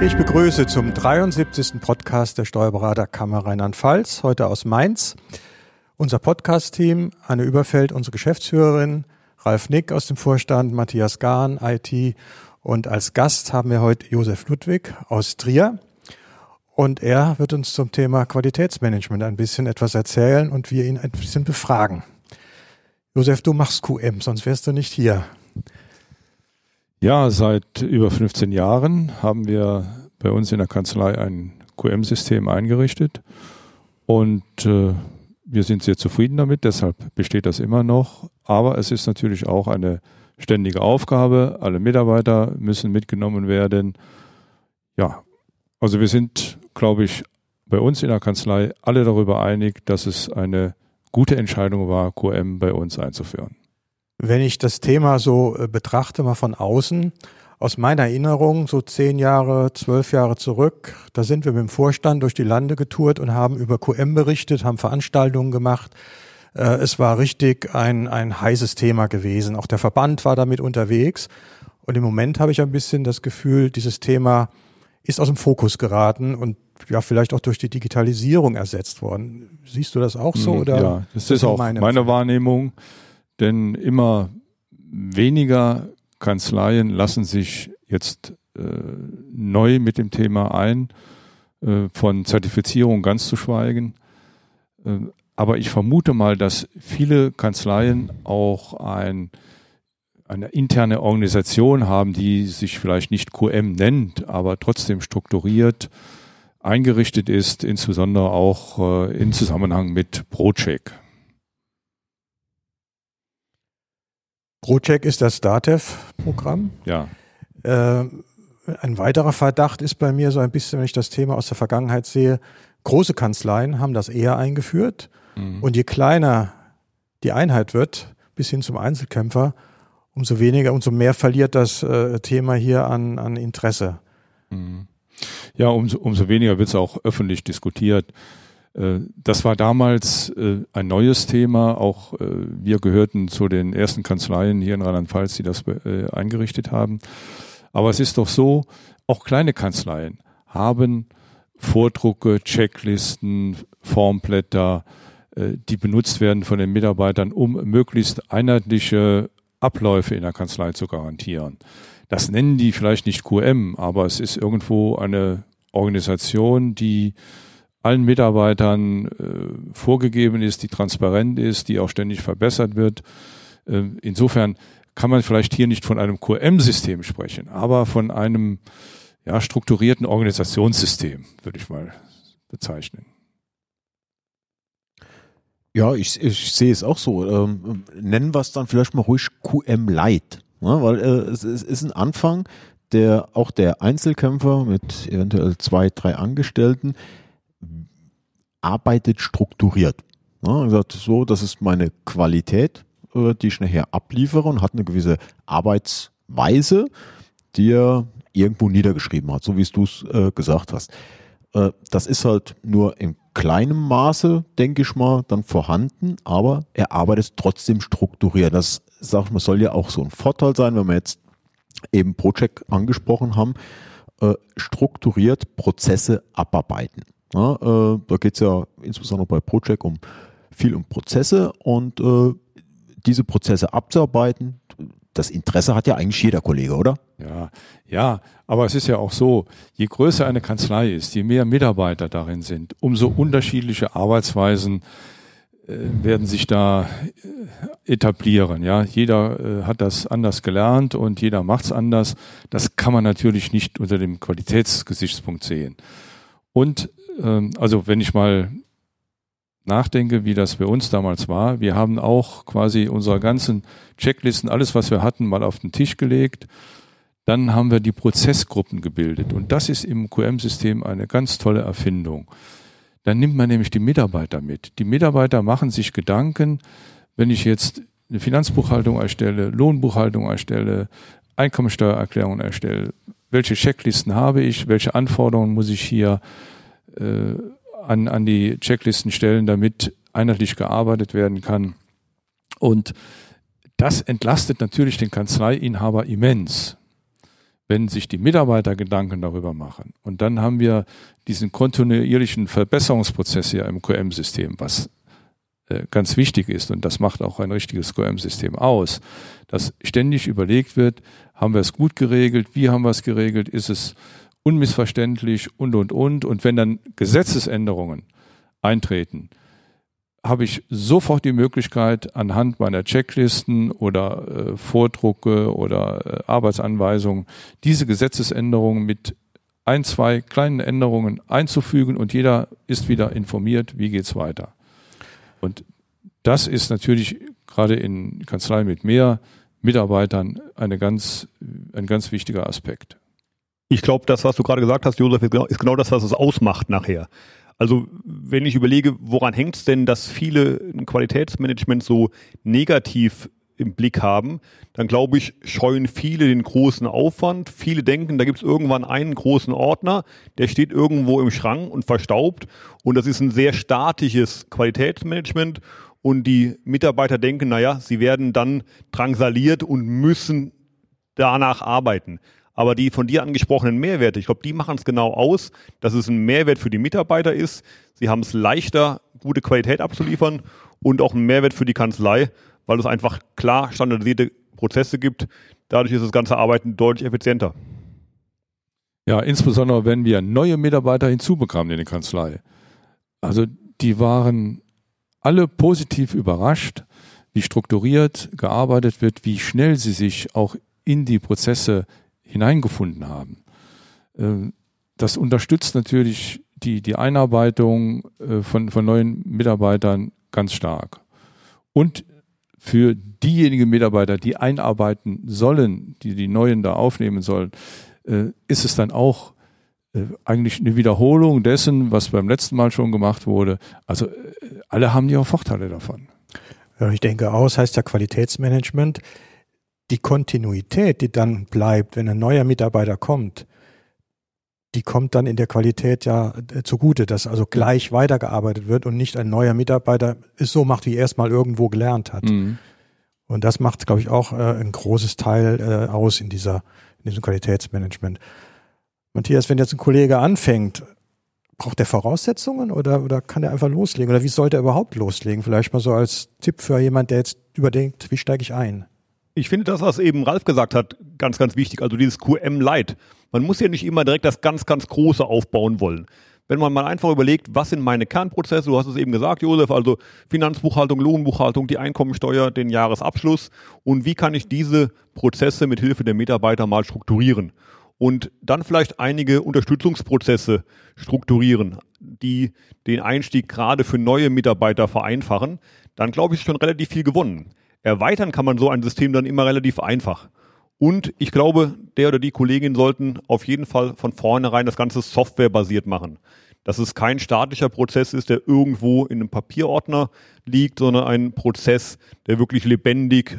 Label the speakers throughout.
Speaker 1: Ich begrüße zum 73. Podcast der Steuerberaterkammer Rheinland-Pfalz, heute aus Mainz. Unser Podcast-Team, Anne Überfeld, unsere Geschäftsführerin, Ralf Nick aus dem Vorstand, Matthias Gahn, IT und als Gast haben wir heute Josef Ludwig aus Trier. Und er wird uns zum Thema Qualitätsmanagement ein bisschen etwas erzählen und wir ihn ein bisschen befragen. Josef, du machst QM, sonst wärst du nicht hier.
Speaker 2: Ja, seit über 15 Jahren haben wir bei uns in der Kanzlei ein QM-System eingerichtet und äh, wir sind sehr zufrieden damit, deshalb besteht das immer noch. Aber es ist natürlich auch eine ständige Aufgabe. Alle Mitarbeiter müssen mitgenommen werden. Ja, also wir sind, glaube ich, bei uns in der Kanzlei alle darüber einig, dass es eine gute Entscheidung war, QM bei uns einzuführen.
Speaker 1: Wenn ich das Thema so äh, betrachte, mal von außen, aus meiner Erinnerung, so zehn Jahre, zwölf Jahre zurück, da sind wir mit dem Vorstand durch die Lande getourt und haben über QM berichtet, haben Veranstaltungen gemacht. Äh, es war richtig ein, ein heißes Thema gewesen. Auch der Verband war damit unterwegs. Und im Moment habe ich ein bisschen das Gefühl, dieses Thema ist aus dem Fokus geraten und ja, vielleicht auch durch die Digitalisierung ersetzt worden. Siehst du das auch so?
Speaker 2: Hm,
Speaker 1: oder
Speaker 2: ja, das ist auch meine Wahrnehmung, denn immer weniger Kanzleien lassen sich jetzt äh, neu mit dem Thema ein, äh, von Zertifizierung ganz zu schweigen. Äh, aber ich vermute mal, dass viele Kanzleien auch ein, eine interne Organisation haben, die sich vielleicht nicht QM nennt, aber trotzdem strukturiert eingerichtet ist, insbesondere auch äh, in Zusammenhang mit ProCheck.
Speaker 1: ProCheck ist das DATEV-Programm.
Speaker 2: Ja.
Speaker 1: Äh, ein weiterer Verdacht ist bei mir so ein bisschen, wenn ich das Thema aus der Vergangenheit sehe, große Kanzleien haben das eher eingeführt. Mhm. Und je kleiner die Einheit wird, bis hin zum Einzelkämpfer, umso weniger, umso mehr verliert das äh, Thema hier an, an Interesse.
Speaker 2: Mhm. Ja, umso, umso weniger wird es auch öffentlich diskutiert. Äh, das war damals äh, ein neues Thema. Auch äh, wir gehörten zu den ersten Kanzleien hier in Rheinland-Pfalz, die das eingerichtet haben. Aber es ist doch so, auch kleine Kanzleien haben Vordrucke, Checklisten, Formblätter, die benutzt werden von den Mitarbeitern, um möglichst einheitliche Abläufe in der Kanzlei zu garantieren. Das nennen die vielleicht nicht QM, aber es ist irgendwo eine Organisation, die allen Mitarbeitern äh, vorgegeben ist, die transparent ist, die auch ständig verbessert wird. Äh, insofern kann man vielleicht hier nicht von einem QM-System sprechen, aber von einem ja, strukturierten Organisationssystem, würde ich mal bezeichnen.
Speaker 3: Ja, ich, ich sehe es auch so. Ähm, nennen wir es dann vielleicht mal ruhig QM Light, ne? weil äh, es, es ist ein Anfang, der auch der Einzelkämpfer mit eventuell zwei, drei Angestellten arbeitet strukturiert. Ja, gesagt, so, das ist meine Qualität, äh, die ich nachher abliefere und hat eine gewisse Arbeitsweise, die er irgendwo niedergeschrieben hat, so wie es du es äh, gesagt hast. Äh, das ist halt nur in kleinem Maße, denke ich mal, dann vorhanden, aber er arbeitet trotzdem strukturiert. Das, sag ich mal, soll ja auch so ein Vorteil sein, wenn wir jetzt eben Project angesprochen haben, äh, strukturiert Prozesse abarbeiten. Ja, äh, da geht es ja insbesondere bei Project um viel um Prozesse und äh, diese Prozesse abzuarbeiten, das Interesse hat ja eigentlich jeder Kollege, oder?
Speaker 2: Ja, ja, aber es ist ja auch so, je größer eine Kanzlei ist, je mehr Mitarbeiter darin sind, umso unterschiedliche Arbeitsweisen äh, werden sich da äh, etablieren. Ja, jeder äh, hat das anders gelernt und jeder macht's anders. Das kann man natürlich nicht unter dem Qualitätsgesichtspunkt sehen. Und ähm, also wenn ich mal nachdenke, wie das bei uns damals war, wir haben auch quasi unsere ganzen Checklisten, alles was wir hatten, mal auf den Tisch gelegt. Dann haben wir die Prozessgruppen gebildet. Und das ist im QM-System eine ganz tolle Erfindung. Dann nimmt man nämlich die Mitarbeiter mit. Die Mitarbeiter machen sich Gedanken, wenn ich jetzt eine Finanzbuchhaltung erstelle, Lohnbuchhaltung erstelle, Einkommensteuererklärung erstelle, welche Checklisten habe ich, welche Anforderungen muss ich hier an, an die Checklisten stellen, damit einheitlich gearbeitet werden kann. Und das entlastet natürlich den Kanzleiinhaber immens. wenn sich die Mitarbeiter Gedanken darüber machen. Und dann haben wir diesen kontinuierlichen Verbesserungsprozess hier im QM-System, was äh, ganz wichtig ist. Und das macht auch ein richtiges QM-System aus, dass ständig überlegt wird, haben wir es gut geregelt, wie haben wir es geregelt, ist es unmissverständlich und, und, und. Und wenn dann Gesetzesänderungen eintreten, habe ich sofort die Möglichkeit, anhand meiner Checklisten oder äh, Vordrucke oder äh, Arbeitsanweisungen diese Gesetzesänderungen mit ein, zwei kleinen Änderungen einzufügen und jeder ist wieder informiert, wie geht's weiter. Und das ist natürlich gerade in Kanzleien mit mehr Mitarbeitern eine ganz, ein ganz wichtiger Aspekt.
Speaker 4: Ich glaube, das, was du gerade gesagt hast, Josef, ist genau, ist genau das, was es ausmacht nachher. Also wenn ich überlege, woran hängt es denn, dass viele ein Qualitätsmanagement so negativ im Blick haben, dann glaube ich, scheuen viele den großen Aufwand. Viele denken, da gibt es irgendwann einen großen Ordner, der steht irgendwo im Schrank und verstaubt. Und das ist ein sehr statisches Qualitätsmanagement. Und die Mitarbeiter denken, naja, sie werden dann drangsaliert und müssen danach arbeiten. Aber die von dir angesprochenen Mehrwerte, ich glaube, die machen es genau aus, dass es ein Mehrwert für die Mitarbeiter ist. Sie haben es leichter, gute Qualität abzuliefern und auch ein Mehrwert für die Kanzlei, weil es einfach klar standardisierte Prozesse gibt. Dadurch ist das ganze Arbeiten deutlich effizienter.
Speaker 2: Ja, insbesondere wenn wir neue Mitarbeiter hinzubekamen in die Kanzlei. Also die waren alle positiv überrascht, wie strukturiert gearbeitet wird, wie schnell sie sich auch in die Prozesse hineingefunden haben. Ähm, das unterstützt natürlich die, die Einarbeitung äh, von, von neuen Mitarbeitern ganz stark. Und für diejenigen Mitarbeiter, die einarbeiten sollen, die die Neuen da aufnehmen sollen, äh, ist es dann auch äh, eigentlich eine Wiederholung dessen, was beim letzten Mal schon gemacht wurde. Also alle haben ja auch Vorteile davon.
Speaker 1: Ja, ich denke auch, es heißt ja Qualitätsmanagement die Kontinuität, die dann bleibt, wenn ein neuer Mitarbeiter kommt, die kommt dann in der Qualität ja äh, zugute, dass also gleich weitergearbeitet wird und nicht ein neuer Mitarbeiter es so macht, wie er es mal irgendwo gelernt hat. Mhm. Und das macht, glaube ich, auch äh, ein großes Teil äh, aus in dieser, in diesem Qualitätsmanagement. Matthias, wenn jetzt ein Kollege anfängt, braucht er Voraussetzungen oder, oder kann er einfach loslegen? Oder wie sollte er überhaupt loslegen? Vielleicht mal so als Tipp für jemand, der jetzt überdenkt, wie steige ich ein?
Speaker 4: Ich finde das, was eben Ralf gesagt hat, ganz, ganz wichtig. Also dieses QM-Light. Man muss ja nicht immer direkt das ganz, ganz Große aufbauen wollen. Wenn man mal einfach überlegt, was sind meine Kernprozesse, du hast es eben gesagt, Josef, also Finanzbuchhaltung, Lohnbuchhaltung, die Einkommensteuer, den Jahresabschluss und wie kann ich diese Prozesse mit Hilfe der Mitarbeiter mal strukturieren und dann vielleicht einige Unterstützungsprozesse strukturieren, die den Einstieg gerade für neue Mitarbeiter vereinfachen, dann glaube ich, schon relativ viel gewonnen. Erweitern kann man so ein System dann immer relativ einfach. Und ich glaube, der oder die Kollegin sollten auf jeden Fall von vornherein das Ganze softwarebasiert machen. Dass es kein statischer Prozess ist, der irgendwo in einem Papierordner liegt, sondern ein Prozess, der wirklich lebendig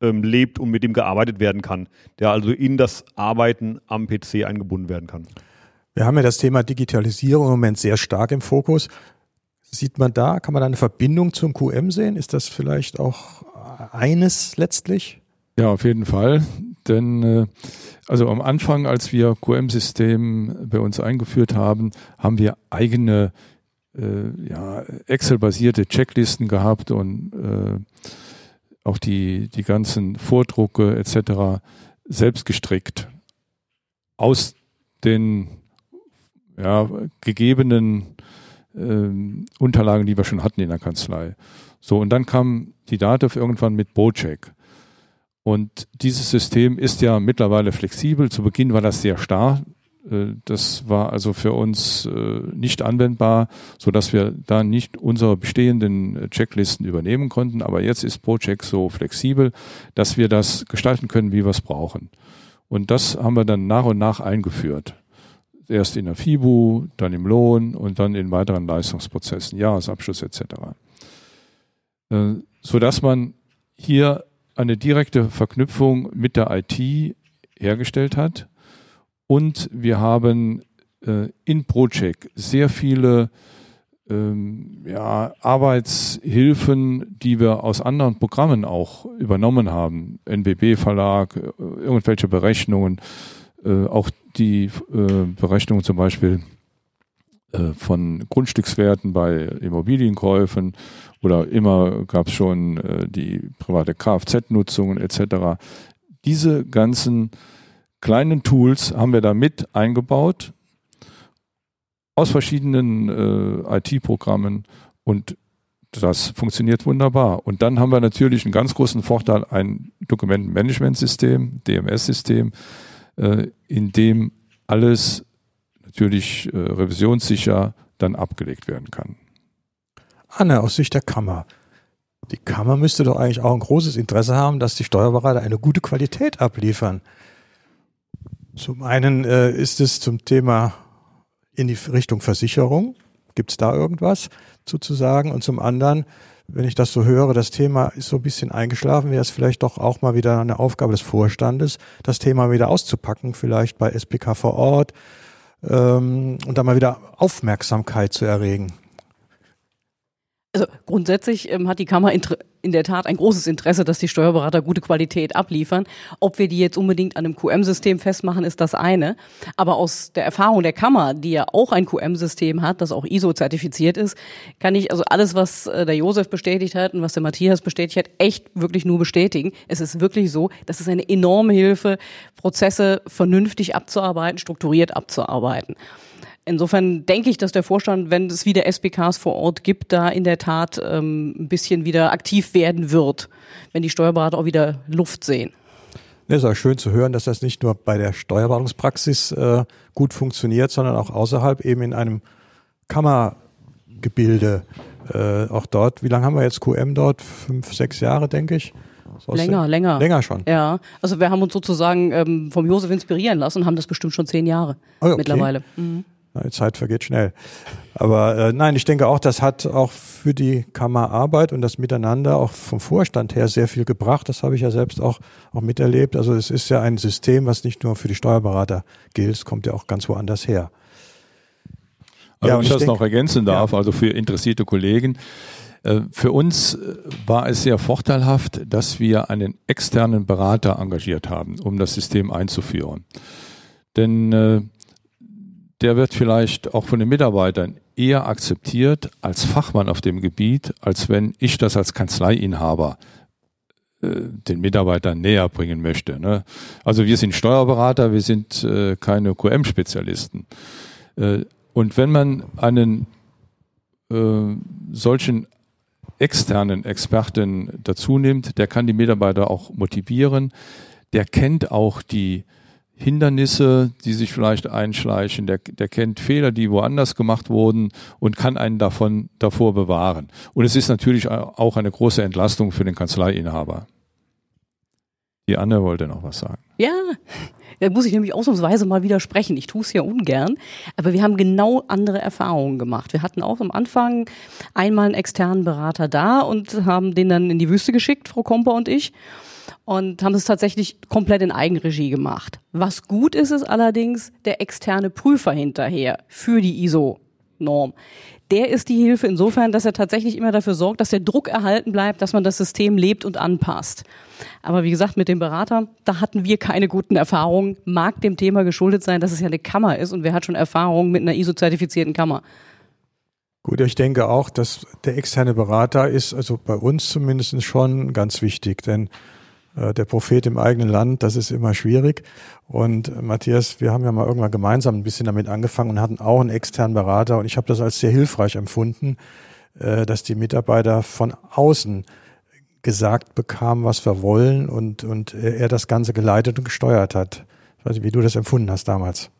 Speaker 4: ähm, lebt und mit dem gearbeitet werden kann, der also in das Arbeiten am PC eingebunden werden kann.
Speaker 1: Wir haben ja das Thema Digitalisierung im Moment sehr stark im Fokus. Sieht man da, kann man da eine Verbindung zum QM sehen? Ist das vielleicht auch eines letztlich?
Speaker 2: Ja, auf jeden Fall. Denn äh, also am Anfang, als wir QM-System bei uns eingeführt haben, haben wir eigene äh, ja, Excel-basierte Checklisten gehabt und äh, auch die, die ganzen Vordrucke etc. selbst gestrickt. Aus den ja, gegebenen äh, Unterlagen, die wir schon hatten in der Kanzlei. So, und dann kam die Dativ irgendwann mit Bocheck. Und dieses System ist ja mittlerweile flexibel. Zu Beginn war das sehr starr. Äh, das war also für uns äh, nicht anwendbar, so dass wir da nicht unsere bestehenden Checklisten übernehmen konnten. Aber jetzt ist ProCheck so flexibel, dass wir das gestalten können, wie wir es brauchen. Und das haben wir dann nach und nach eingeführt. Erst in der FIBU, dann im Lohn und dann in weiteren Leistungsprozessen, Jahresabschluss etc. Äh, so dass man hier eine direkte Verknüpfung mit der IT hergestellt hat. Und wir haben äh, in Procheck sehr viele ähm, ja, Arbeitshilfen, die wir aus anderen Programmen auch übernommen haben. NBB Verlag, äh, irgendwelche Berechnungen, Äh, auch die äh, Berechnung zum Beispiel äh, von Grundstückswerten bei Immobilienkäufen oder immer gab es schon äh, die private Kfz-Nutzungen etc. Diese ganzen kleinen Tools haben wir da mit eingebaut aus verschiedenen äh, IT-Programmen und das funktioniert wunderbar. Und dann haben wir natürlich einen ganz großen Vorteil, ein Dokumentenmanagementsystem, DMS-System, äh, in dem alles natürlich äh, revisionssicher dann abgelegt werden kann.
Speaker 1: Anne, aus Sicht der Kammer. Die Kammer müsste doch eigentlich auch ein großes Interesse haben, dass die Steuerberater eine gute Qualität abliefern. Zum einen äh, ist es zum Thema in die Richtung Versicherung. Gibt es da irgendwas zuzusagen? Und zum anderen, wenn ich das so höre, das Thema ist so ein bisschen eingeschlafen, wäre es vielleicht doch auch mal wieder eine Aufgabe des Vorstandes, das Thema wieder auszupacken, vielleicht bei SPK vor Ort ähm, und da mal wieder Aufmerksamkeit zu erregen.
Speaker 5: Also grundsätzlich ähm, hat die Kammer in der Tat ein großes Interesse, dass die Steuerberater gute Qualität abliefern. Ob wir die jetzt unbedingt an einem QM-System festmachen, ist das eine. Aber aus der Erfahrung der Kammer, die ja auch ein QM-System hat, das auch ISO-zertifiziert ist, kann ich also alles, was äh, der Josef bestätigt hat und was der Matthias bestätigt hat, echt wirklich nur bestätigen. Es ist wirklich so, das ist eine enorme Hilfe, Prozesse vernünftig abzuarbeiten, strukturiert abzuarbeiten. Insofern denke ich, dass der Vorstand, wenn es wieder SBKs vor Ort gibt, da in der Tat ähm, ein bisschen wieder aktiv werden wird, wenn die Steuerberater auch wieder Luft sehen.
Speaker 1: Es ist auch schön zu hören, dass das nicht nur bei der Steuerberatungspraxis äh, gut funktioniert, sondern auch außerhalb eben in einem Kammergebilde. Äh, auch dort, wie lange haben wir jetzt QM dort? Fünf, sechs Jahre, denke ich.
Speaker 5: länger, länger.
Speaker 1: Länger schon.
Speaker 5: Ja, also wir haben uns sozusagen ähm, vom Josef inspirieren lassen und haben das bestimmt schon zehn Jahre oh, okay. mittlerweile. Mhm.
Speaker 1: Die Zeit vergeht schnell. Aber äh, nein, ich denke auch, das hat auch für die Kammerarbeit und das Miteinander auch vom Vorstand her sehr viel gebracht. Das habe ich ja selbst auch, auch miterlebt. Also es ist ja ein System, was nicht nur für die Steuerberater gilt, es kommt ja auch ganz woanders her.
Speaker 2: Also ja, wenn ich das denk, noch ergänzen darf, ja. also für interessierte Kollegen. Äh, für uns äh, war es sehr vorteilhaft, dass wir einen externen Berater engagiert haben, um das System einzuführen. Denn äh, der wird vielleicht auch von den Mitarbeitern eher akzeptiert als Fachmann auf dem Gebiet, als wenn ich das als Kanzleiinhaber äh, den Mitarbeitern näher bringen möchte. Ne? Also wir sind Steuerberater, wir sind äh, keine QM-Spezialisten. Äh, und wenn man einen äh, solchen externen Experten dazu nimmt, der kann die Mitarbeiter auch motivieren, der kennt auch die Hindernisse, die sich vielleicht einschleichen, der, der kennt Fehler, die woanders gemacht wurden und kann einen davon davor bewahren. Und es ist natürlich auch eine große Entlastung für den Kanzleiinhaber. Die Anne wollte noch was sagen.
Speaker 5: Ja, da muss ich nämlich ausnahmsweise mal widersprechen. Ich tue es ja ungern, aber wir haben genau andere Erfahrungen gemacht. Wir hatten auch am Anfang einmal einen externen Berater da und haben den dann in die Wüste geschickt, Frau Komper und ich und haben es tatsächlich komplett in Eigenregie gemacht. Was gut ist, ist allerdings der externe Prüfer hinterher für die ISO-Norm. Der ist die Hilfe insofern, dass er tatsächlich immer dafür sorgt, dass der Druck erhalten bleibt, dass man das System lebt und anpasst. Aber wie gesagt, mit dem Berater, da hatten wir keine guten Erfahrungen. Mag dem Thema geschuldet sein, dass es ja eine Kammer ist und wer hat schon Erfahrungen mit einer ISO-zertifizierten Kammer?
Speaker 1: Gut, ich denke auch, dass der externe Berater ist, also bei uns zumindest schon ganz wichtig, denn der Prophet im eigenen Land, das ist immer schwierig. Und äh, Matthias, wir haben ja mal irgendwann gemeinsam ein bisschen damit angefangen und hatten auch einen externen Berater. Und ich habe das als sehr hilfreich empfunden, äh, dass die Mitarbeiter von außen gesagt bekamen, was wir wollen und, und er das Ganze geleitet und gesteuert hat. Ich weiß nicht, wie du das empfunden hast damals.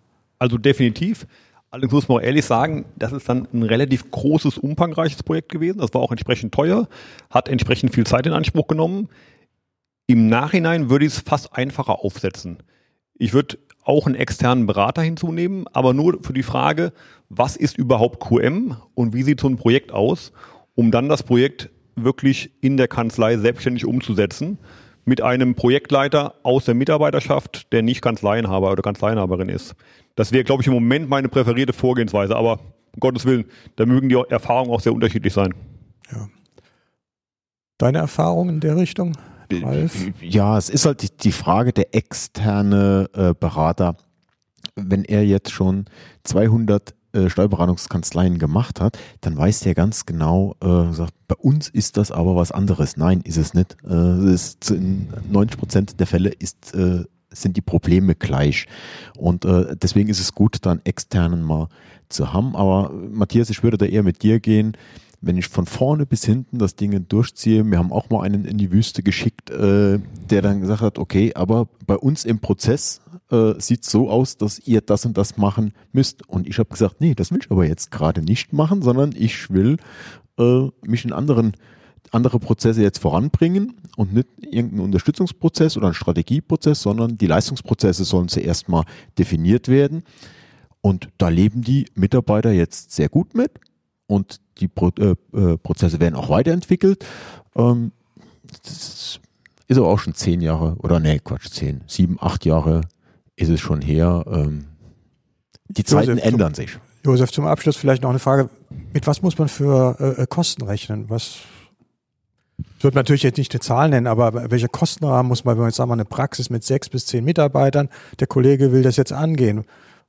Speaker 4: Also definitiv. Allerdings muss man auch ehrlich sagen, das ist dann ein relativ großes, umfangreiches Projekt gewesen. Das war auch entsprechend teuer, hat entsprechend viel Zeit in Anspruch genommen. Im Nachhinein würde ich es fast einfacher aufsetzen. Ich würde auch einen externen Berater hinzunehmen, aber nur für die Frage, was ist überhaupt QM und wie sieht so ein Projekt aus, um dann das Projekt wirklich in der Kanzlei selbstständig umzusetzen mit einem Projektleiter aus der Mitarbeiterschaft, der nicht Kanzleienhaber oder Kanzleienhaberin ist. Das wäre, glaube ich, im Moment meine präferierte Vorgehensweise, aber um Gottes Willen, da mögen die Erfahrungen auch sehr unterschiedlich sein.
Speaker 1: Ja. Deine Erfahrung in der Richtung?
Speaker 3: Ralf? Ja, es ist halt die, Frage der externe äh, Berater. wenn er jetzt schon 200 äh, Steuerberatungskanzleien gemacht hat, dann weiß der ganz genau, äh, sagt, bei uns ist das aber was anderes. Nein, ist es nicht. Äh, ist in 90 Prozent der Fälle ist, äh, sind die Probleme gleich. Und äh, deswegen ist es gut, dann externen mal zu haben. Aber Matthias, ich würde da eher mit dir gehen wenn ich von vorne bis hinten das Ding durchziehe, wir haben auch mal einen in die Wüste geschickt, äh, der dann gesagt hat, okay, aber bei uns im Prozess äh, sieht so aus, dass ihr das und das machen müsst. Und ich habe gesagt, nee, das will ich aber jetzt gerade nicht machen, sondern ich will äh, mich in anderen andere Prozesse jetzt voranbringen und nicht irgendeinen Unterstützungsprozess oder einen Strategieprozess, sondern die Leistungsprozesse sollen zuerst mal definiert werden. Und da leben die Mitarbeiter jetzt sehr gut mit und die Pro äh, äh, Prozesse werden auch weiterentwickelt. Ähm, das ist aber auch schon zehn Jahre, oder nee, Quatsch, zehn, sieben, acht Jahre ist es schon her. Ähm, die Zeiten Josef, ändern
Speaker 1: zum,
Speaker 3: sich.
Speaker 1: Josef, zum Abschluss vielleicht noch eine Frage. Mit was muss man für äh, äh Kosten rechnen? Was ich würde natürlich jetzt nicht eine Zahl nennen, aber welche Kostenrahmen muss man, wenn man jetzt sagen wir, eine Praxis mit sechs bis zehn Mitarbeitern, der Kollege will das jetzt angehen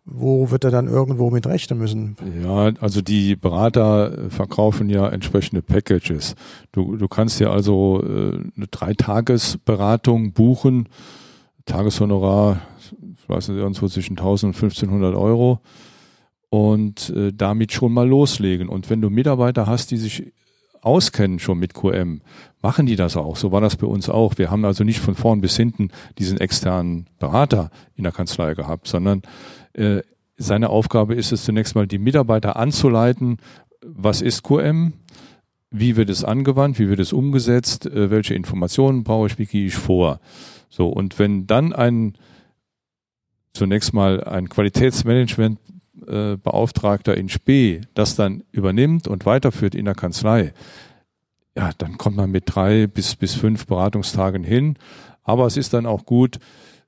Speaker 1: wo wird er dann irgendwo mit rechnen müssen?
Speaker 2: Ja, also die Berater verkaufen ja entsprechende Packages. Du, du kannst ja also äh, eine Dreitagesberatung buchen, Tageshonorar, ich weiß nicht, irgendwo zwischen 1000 und 1500 Euro und äh, damit schon mal loslegen. Und wenn du Mitarbeiter hast, die sich auskennen schon mit QM, machen die das auch. So war das bei uns auch. Wir haben also nicht von vorn bis hinten diesen externen Berater in der Kanzlei gehabt, sondern äh, seine Aufgabe ist es zunächst mal, die Mitarbeiter anzuleiten, was ist QM, wie wird es angewandt, wie wird es umgesetzt, äh, welche Informationen brauche ich, wie gehe ich vor. So, und wenn dann ein zunächst mal ein Qualitätsmanagement äh, Beauftragter in Spee das dann übernimmt und weiterführt in der Kanzlei, ja, dann kommt man mit drei bis, bis fünf Beratungstagen hin. Aber es ist dann auch gut,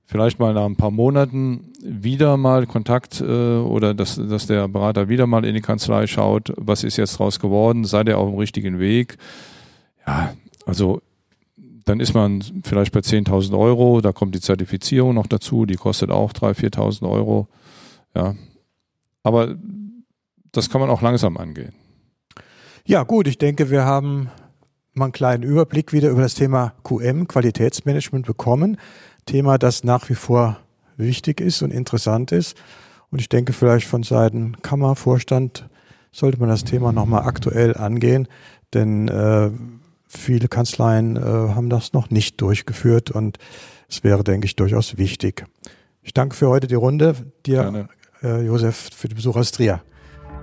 Speaker 2: vielleicht mal nach ein paar Monaten wieder mal Kontakt äh, oder dass, dass der Berater wieder mal in die Kanzlei schaut, was ist jetzt draus geworden, sei der auf dem richtigen Weg. Ja, also dann ist man vielleicht bei 10.000 Euro, da kommt die Zertifizierung noch dazu, die kostet auch 3.000, 4.000 Euro. Ja, aber das kann man auch langsam angehen.
Speaker 1: Ja, gut, ich denke, wir haben mal einen kleinen Überblick wieder über das Thema QM, Qualitätsmanagement bekommen. Thema, das nach wie vor wichtig ist und interessant ist. Und ich denke, vielleicht von Seiten Kammervorstand sollte man das Thema nochmal aktuell angehen, denn äh, viele Kanzleien äh, haben das noch nicht durchgeführt und es wäre, denke ich, durchaus wichtig. Ich danke für heute die Runde, dir, äh, Josef, für den Besuch aus Trier.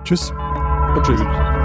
Speaker 1: Tschüss. Und tschüss.